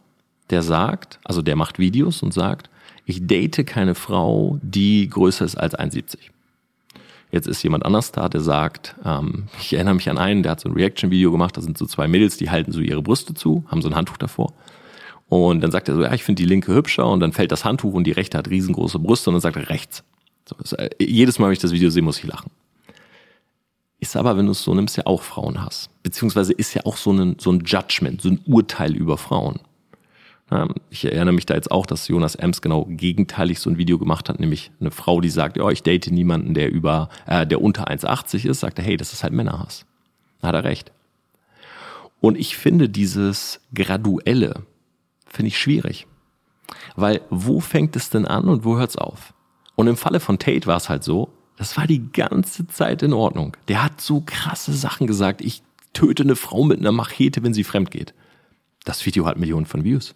der sagt, also der macht Videos und sagt, ich date keine Frau, die größer ist als 1,70. Jetzt ist jemand anders da, der sagt, ähm, ich erinnere mich an einen, der hat so ein Reaction-Video gemacht, da sind so zwei Mädels, die halten so ihre Brüste zu, haben so ein Handtuch davor. Und dann sagt er so, ja, ich finde die linke hübscher und dann fällt das Handtuch und die rechte hat riesengroße Brüste und dann sagt er rechts. So, ist, äh, jedes Mal, wenn ich das Video sehe, muss ich lachen. Ist aber, wenn du es so nimmst, ja auch Frauenhass. Beziehungsweise ist ja auch so ein, so ein Judgment, so ein Urteil über Frauen. Ich erinnere mich da jetzt auch, dass Jonas Ems genau gegenteilig so ein Video gemacht hat, nämlich eine Frau, die sagt, ja, ich date niemanden, der über, äh, der unter 1,80 ist, sagte, hey, das ist halt Männerhass. Da hat er recht. Und ich finde dieses Graduelle, finde ich schwierig. Weil wo fängt es denn an und wo hört es auf? Und im Falle von Tate war es halt so, das war die ganze Zeit in Ordnung. Der hat so krasse Sachen gesagt. Ich töte eine Frau mit einer Machete, wenn sie fremd geht. Das Video hat Millionen von Views.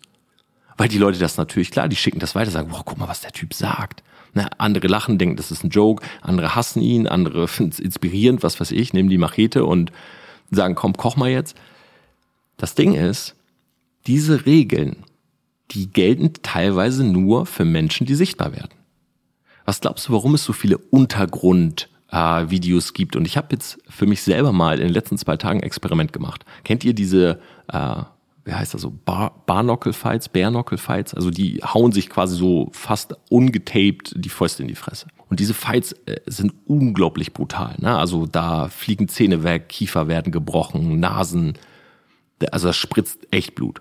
Weil die Leute das natürlich, klar, die schicken das weiter, sagen, wow, guck mal, was der Typ sagt. Na, andere lachen, denken, das ist ein Joke, andere hassen ihn, andere finden es inspirierend, was weiß ich, nehmen die Machete und sagen, komm, koch mal jetzt. Das Ding ist, diese Regeln, die gelten teilweise nur für Menschen, die sichtbar werden. Was glaubst du, warum es so viele Untergrund-Videos äh, gibt? Und ich habe jetzt für mich selber mal in den letzten zwei Tagen ein Experiment gemacht. Kennt ihr diese, äh, wie heißt das so, Bar Barnockel-Fights, Bärnockel-Fights? Also die hauen sich quasi so fast ungetaped die Fäuste in die Fresse. Und diese Fights äh, sind unglaublich brutal. Ne? Also da fliegen Zähne weg, Kiefer werden gebrochen, Nasen, also das spritzt echt Blut.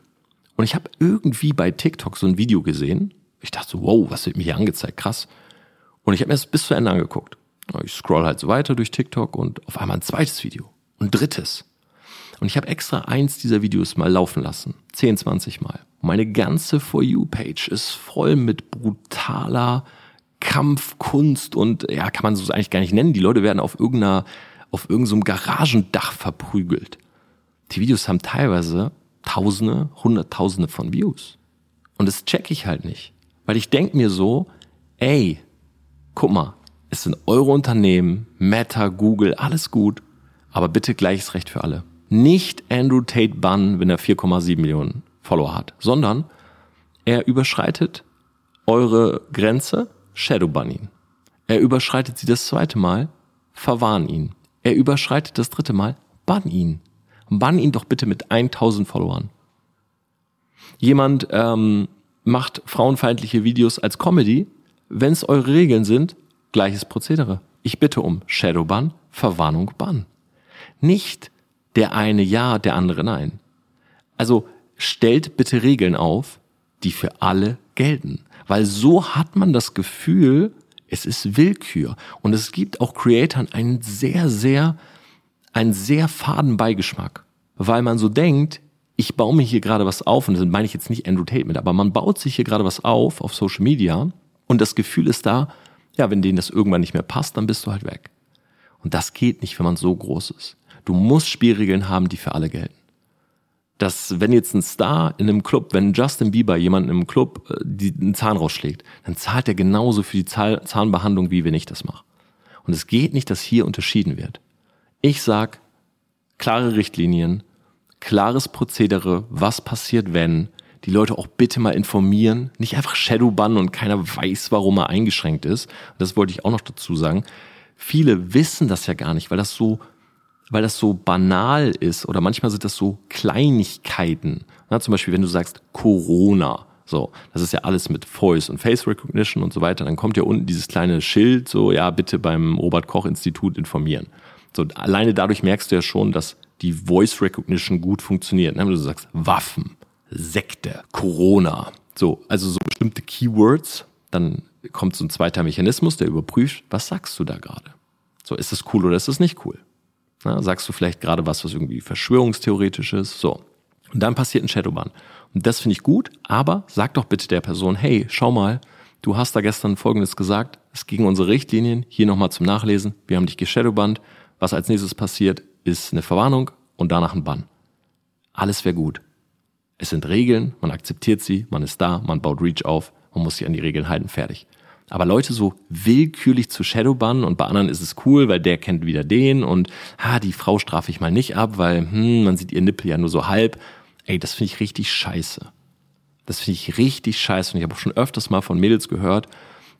Und ich habe irgendwie bei TikTok so ein Video gesehen. Ich dachte so, wow, was wird mir hier angezeigt? Krass. Und ich habe mir das bis zu Ende angeguckt. Ich scroll halt so weiter durch TikTok und auf einmal ein zweites Video. Und drittes. Und ich habe extra eins dieser Videos mal laufen lassen. 10, 20 Mal. Meine ganze For You-Page ist voll mit brutaler Kampfkunst und ja, kann man so eigentlich gar nicht nennen. Die Leute werden auf irgendeiner, auf irgendeinem so Garagendach verprügelt. Die Videos haben teilweise Tausende, Hunderttausende von Views. Und das check ich halt nicht. Weil ich denk mir so, ey, guck mal, es sind eure Unternehmen, Meta, Google, alles gut, aber bitte gleiches Recht für alle. Nicht Andrew Tate bannen, wenn er 4,7 Millionen Follower hat, sondern er überschreitet eure Grenze, Shadowban ihn. Er überschreitet sie das zweite Mal, verwarn ihn. Er überschreitet das dritte Mal, bann ihn. Bann ihn doch bitte mit 1000 Followern. Jemand ähm, macht frauenfeindliche Videos als Comedy, wenn es eure Regeln sind, gleiches Prozedere. Ich bitte um Shadowban, Verwarnung, Bann. Nicht der eine ja, der andere nein. Also stellt bitte Regeln auf, die für alle gelten. Weil so hat man das Gefühl, es ist Willkür. Und es gibt auch Creatoren einen sehr, sehr, einen sehr faden Beigeschmack. Weil man so denkt, ich baue mir hier gerade was auf, und das meine ich jetzt nicht Andrew Tate mit, aber man baut sich hier gerade was auf auf Social Media und das Gefühl ist da, ja, wenn denen das irgendwann nicht mehr passt, dann bist du halt weg. Und das geht nicht, wenn man so groß ist. Du musst Spielregeln haben, die für alle gelten. Dass, wenn jetzt ein Star in einem Club, wenn Justin Bieber jemanden im Club äh, die, einen Zahn rausschlägt, dann zahlt er genauso für die Zahnbehandlung, wie wenn ich das mache. Und es geht nicht, dass hier unterschieden wird. Ich sag, klare Richtlinien, klares Prozedere, was passiert, wenn, die Leute auch bitte mal informieren. Nicht einfach Shadowban und keiner weiß, warum er eingeschränkt ist. Das wollte ich auch noch dazu sagen. Viele wissen das ja gar nicht, weil das so, weil das so banal ist oder manchmal sind das so Kleinigkeiten. Na, zum Beispiel, wenn du sagst Corona. So, das ist ja alles mit Voice und Face Recognition und so weiter. Dann kommt ja unten dieses kleine Schild, so, ja, bitte beim Robert Koch Institut informieren. So, alleine dadurch merkst du ja schon, dass die Voice Recognition gut funktioniert. Wenn du sagst Waffen, Sekte, Corona. So, also so bestimmte Keywords. Dann kommt so ein zweiter Mechanismus, der überprüft, was sagst du da gerade? So, ist das cool oder ist das nicht cool? Na, sagst du vielleicht gerade was, was irgendwie verschwörungstheoretisch ist? So. Und dann passiert ein Shadowban. Und das finde ich gut, aber sag doch bitte der Person, hey, schau mal, du hast da gestern Folgendes gesagt, es ging unsere Richtlinien, hier nochmal zum Nachlesen, wir haben dich geshadowbannt, was als nächstes passiert, ist eine Verwarnung und danach ein Bann. Alles wäre gut. Es sind Regeln, man akzeptiert sie, man ist da, man baut Reach auf, man muss sich an die Regeln halten, fertig. Aber Leute so willkürlich zu Shadowbannen und bei anderen ist es cool, weil der kennt wieder den und ha, die Frau strafe ich mal nicht ab, weil hm, man sieht ihr Nippel ja nur so halb. Ey, das finde ich richtig scheiße. Das finde ich richtig scheiße und ich habe auch schon öfters mal von Mädels gehört,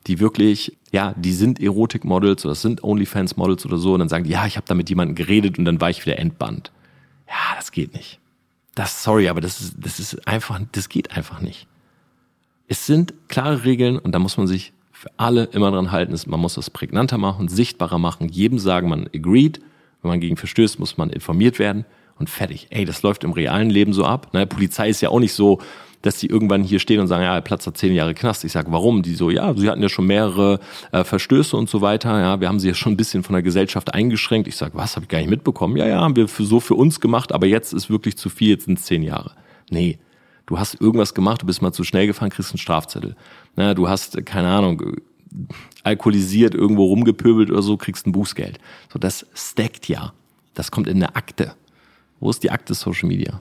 die wirklich, ja, die sind Erotik-Models oder sind OnlyFans-Models oder so und dann sagen die, ja, ich habe da mit jemandem geredet und dann war ich wieder entbannt. Ja, das geht nicht. Das, sorry, aber das ist, das ist einfach, das geht einfach nicht. Es sind klare Regeln und da muss man sich für alle immer dran halten. Man muss das prägnanter machen, sichtbarer machen, jedem sagen, man agreed. Wenn man gegen verstößt, muss man informiert werden und fertig. Ey, das läuft im realen Leben so ab. Ne? Polizei ist ja auch nicht so, dass sie irgendwann hier stehen und sagen, ja, Platz hat zehn Jahre Knast. Ich sage, warum? Die so, ja, sie hatten ja schon mehrere äh, Verstöße und so weiter. Ja, wir haben sie ja schon ein bisschen von der Gesellschaft eingeschränkt. Ich sage, was, habe ich gar nicht mitbekommen? Ja, ja, haben wir für, so für uns gemacht, aber jetzt ist wirklich zu viel, jetzt sind zehn Jahre. Nee, du hast irgendwas gemacht, du bist mal zu schnell gefahren, kriegst einen Strafzettel. Na, du hast, keine Ahnung, alkoholisiert irgendwo rumgepöbelt oder so, kriegst ein Bußgeld. So, das stackt ja. Das kommt in eine Akte. Wo ist die Akte Social Media?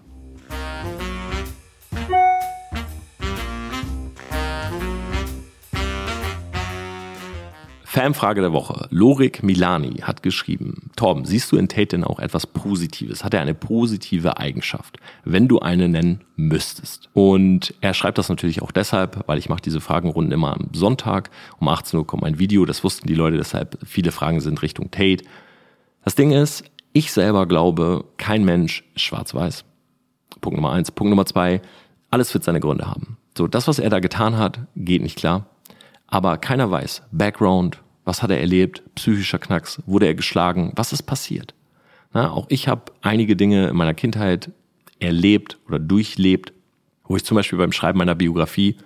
Fanfrage der Woche. Lorik Milani hat geschrieben, Torben, siehst du in Tate denn auch etwas Positives? Hat er eine positive Eigenschaft, wenn du eine nennen müsstest? Und er schreibt das natürlich auch deshalb, weil ich mache diese Fragenrunden immer am Sonntag. Um 18 Uhr kommt ein Video, das wussten die Leute, deshalb viele Fragen sind Richtung Tate. Das Ding ist, ich selber glaube, kein Mensch ist schwarz-weiß. Punkt Nummer eins. Punkt Nummer zwei, alles wird seine Gründe haben. So, das, was er da getan hat, geht nicht klar. Aber keiner weiß, Background, was hat er erlebt, psychischer Knacks, wurde er geschlagen, was ist passiert. Na, auch ich habe einige Dinge in meiner Kindheit erlebt oder durchlebt, wo ich zum Beispiel beim Schreiben meiner Biografie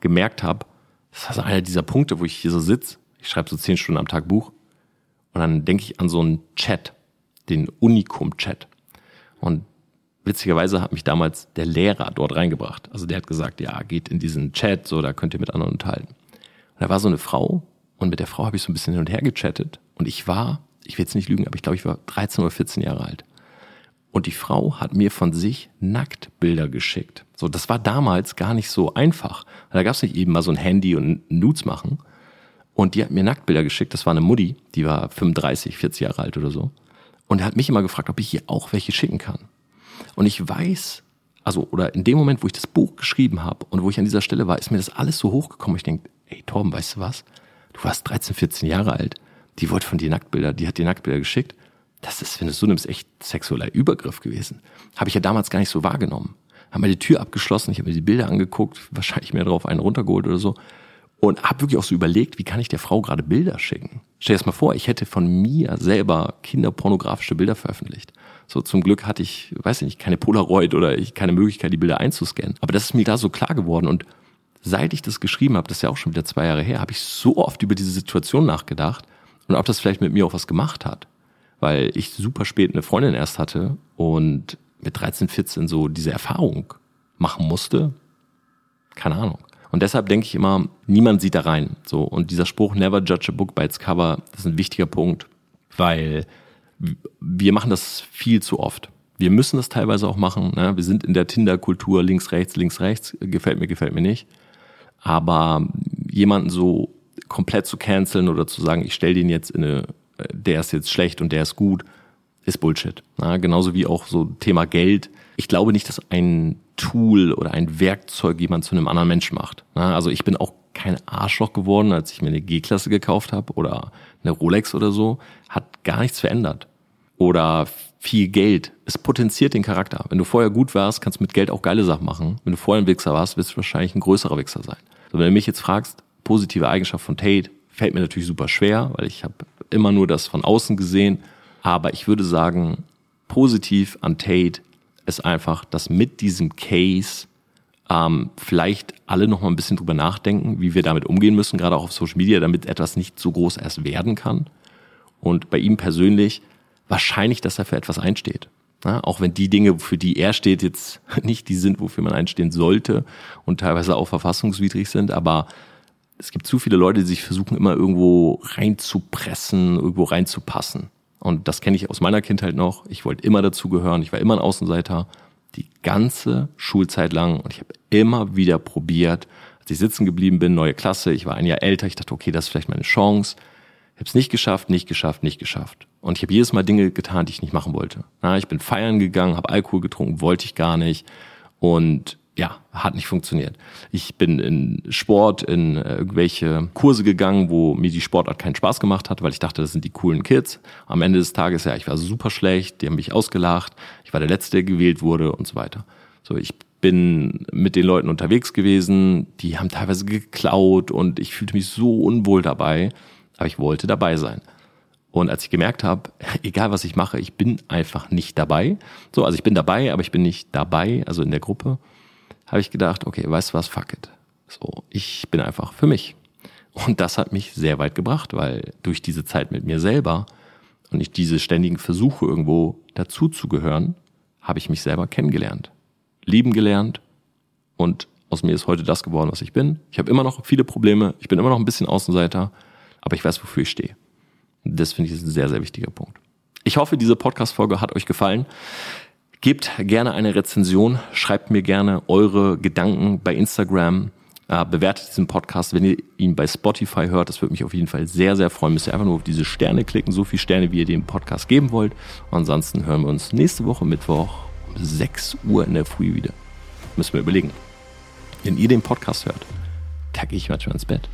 gemerkt habe, das ist also einer dieser Punkte, wo ich hier so sitze, ich schreibe so zehn Stunden am Tag Buch und dann denke ich an so einen Chat, den Unikum-Chat. Und witzigerweise hat mich damals der Lehrer dort reingebracht. Also der hat gesagt, ja, geht in diesen Chat, so, da könnt ihr mit anderen unterhalten. Und da war so eine Frau und mit der Frau habe ich so ein bisschen hin und her gechattet. Und ich war, ich will jetzt nicht lügen, aber ich glaube, ich war 13 oder 14 Jahre alt. Und die Frau hat mir von sich Nacktbilder geschickt. So, das war damals gar nicht so einfach. Da gab es nicht eben mal so ein Handy und Nudes machen. Und die hat mir Nacktbilder geschickt. Das war eine Mutti, die war 35, 40 Jahre alt oder so. Und hat mich immer gefragt, ob ich hier auch welche schicken kann. Und ich weiß, also, oder in dem Moment, wo ich das Buch geschrieben habe und wo ich an dieser Stelle war, ist mir das alles so hochgekommen. Ich denke, ey Torben, weißt du was? Du warst 13, 14 Jahre alt. Die wollte von dir Nacktbilder, die hat dir Nacktbilder geschickt. Das ist, wenn du es so nimmst, echt sexueller Übergriff gewesen. Habe ich ja damals gar nicht so wahrgenommen. Haben wir die Tür abgeschlossen, ich habe mir die Bilder angeguckt, wahrscheinlich mehr drauf einen runtergeholt oder so. Und habe wirklich auch so überlegt, wie kann ich der Frau gerade Bilder schicken? Stell dir das mal vor, ich hätte von mir selber kinderpornografische Bilder veröffentlicht. So zum Glück hatte ich, weiß ich nicht, keine Polaroid oder ich keine Möglichkeit, die Bilder einzuscannen. Aber das ist mir da so klar geworden und seit ich das geschrieben habe, das ist ja auch schon wieder zwei Jahre her, habe ich so oft über diese Situation nachgedacht und ob das vielleicht mit mir auch was gemacht hat. Weil ich super spät eine Freundin erst hatte und mit 13, 14 so diese Erfahrung machen musste. Keine Ahnung. Und deshalb denke ich immer, niemand sieht da rein. So. Und dieser Spruch, never judge a book by its cover, das ist ein wichtiger Punkt, weil wir machen das viel zu oft. Wir müssen das teilweise auch machen. Ne? Wir sind in der Tinder-Kultur links, rechts, links, rechts. Gefällt mir, gefällt mir nicht. Aber jemanden so komplett zu canceln oder zu sagen, ich stelle den jetzt in eine, der ist jetzt schlecht und der ist gut, ist Bullshit. Na, genauso wie auch so Thema Geld. Ich glaube nicht, dass ein Tool oder ein Werkzeug jemand zu einem anderen Menschen macht. Na, also ich bin auch kein Arschloch geworden, als ich mir eine G-Klasse gekauft habe oder eine Rolex oder so. Hat gar nichts verändert. Oder viel Geld. Es potenziert den Charakter. Wenn du vorher gut warst, kannst du mit Geld auch geile Sachen machen. Wenn du vorher ein Wichser warst, wirst du wahrscheinlich ein größerer Wichser sein. So, wenn du mich jetzt fragst, positive Eigenschaft von Tate, fällt mir natürlich super schwer, weil ich habe immer nur das von außen gesehen. Aber ich würde sagen, positiv an Tate ist einfach, dass mit diesem Case ähm, vielleicht alle noch mal ein bisschen drüber nachdenken, wie wir damit umgehen müssen, gerade auch auf Social Media, damit etwas nicht so groß erst werden kann. Und bei ihm persönlich wahrscheinlich, dass er für etwas einsteht. Ja, auch wenn die Dinge, für die er steht, jetzt nicht die sind, wofür man einstehen sollte und teilweise auch verfassungswidrig sind, aber es gibt zu viele Leute, die sich versuchen, immer irgendwo reinzupressen, irgendwo reinzupassen. Und das kenne ich aus meiner Kindheit noch. Ich wollte immer dazugehören, ich war immer ein Außenseiter, die ganze Schulzeit lang. Und ich habe immer wieder probiert, als ich sitzen geblieben bin, neue Klasse, ich war ein Jahr älter, ich dachte, okay, das ist vielleicht meine Chance. Ich habe es nicht geschafft, nicht geschafft, nicht geschafft. Und ich habe jedes Mal Dinge getan, die ich nicht machen wollte. Na, ich bin feiern gegangen, habe Alkohol getrunken, wollte ich gar nicht. Und ja, hat nicht funktioniert. Ich bin in Sport, in irgendwelche Kurse gegangen, wo mir die Sportart keinen Spaß gemacht hat, weil ich dachte, das sind die coolen Kids. Am Ende des Tages, ja, ich war super schlecht, die haben mich ausgelacht, ich war der Letzte, der gewählt wurde und so weiter. So, ich bin mit den Leuten unterwegs gewesen, die haben teilweise geklaut und ich fühlte mich so unwohl dabei aber ich wollte dabei sein. Und als ich gemerkt habe, egal was ich mache, ich bin einfach nicht dabei. So, also ich bin dabei, aber ich bin nicht dabei, also in der Gruppe, habe ich gedacht, okay, weißt du was, fuck it. So, ich bin einfach für mich. Und das hat mich sehr weit gebracht, weil durch diese Zeit mit mir selber und ich diese ständigen Versuche irgendwo dazu zu gehören, habe ich mich selber kennengelernt, lieben gelernt und aus mir ist heute das geworden, was ich bin. Ich habe immer noch viele Probleme, ich bin immer noch ein bisschen Außenseiter, aber ich weiß, wofür ich stehe. Das finde ich ist ein sehr, sehr wichtiger Punkt. Ich hoffe, diese Podcast-Folge hat euch gefallen. Gebt gerne eine Rezension, schreibt mir gerne eure Gedanken bei Instagram, äh, bewertet diesen Podcast, wenn ihr ihn bei Spotify hört. Das würde mich auf jeden Fall sehr, sehr freuen. Müsst ihr einfach nur auf diese Sterne klicken, so viele Sterne, wie ihr dem Podcast geben wollt. Ansonsten hören wir uns nächste Woche Mittwoch um 6 Uhr in der Früh wieder. Müssen wir überlegen. Wenn ihr den Podcast hört, kacke ich manchmal ins Bett.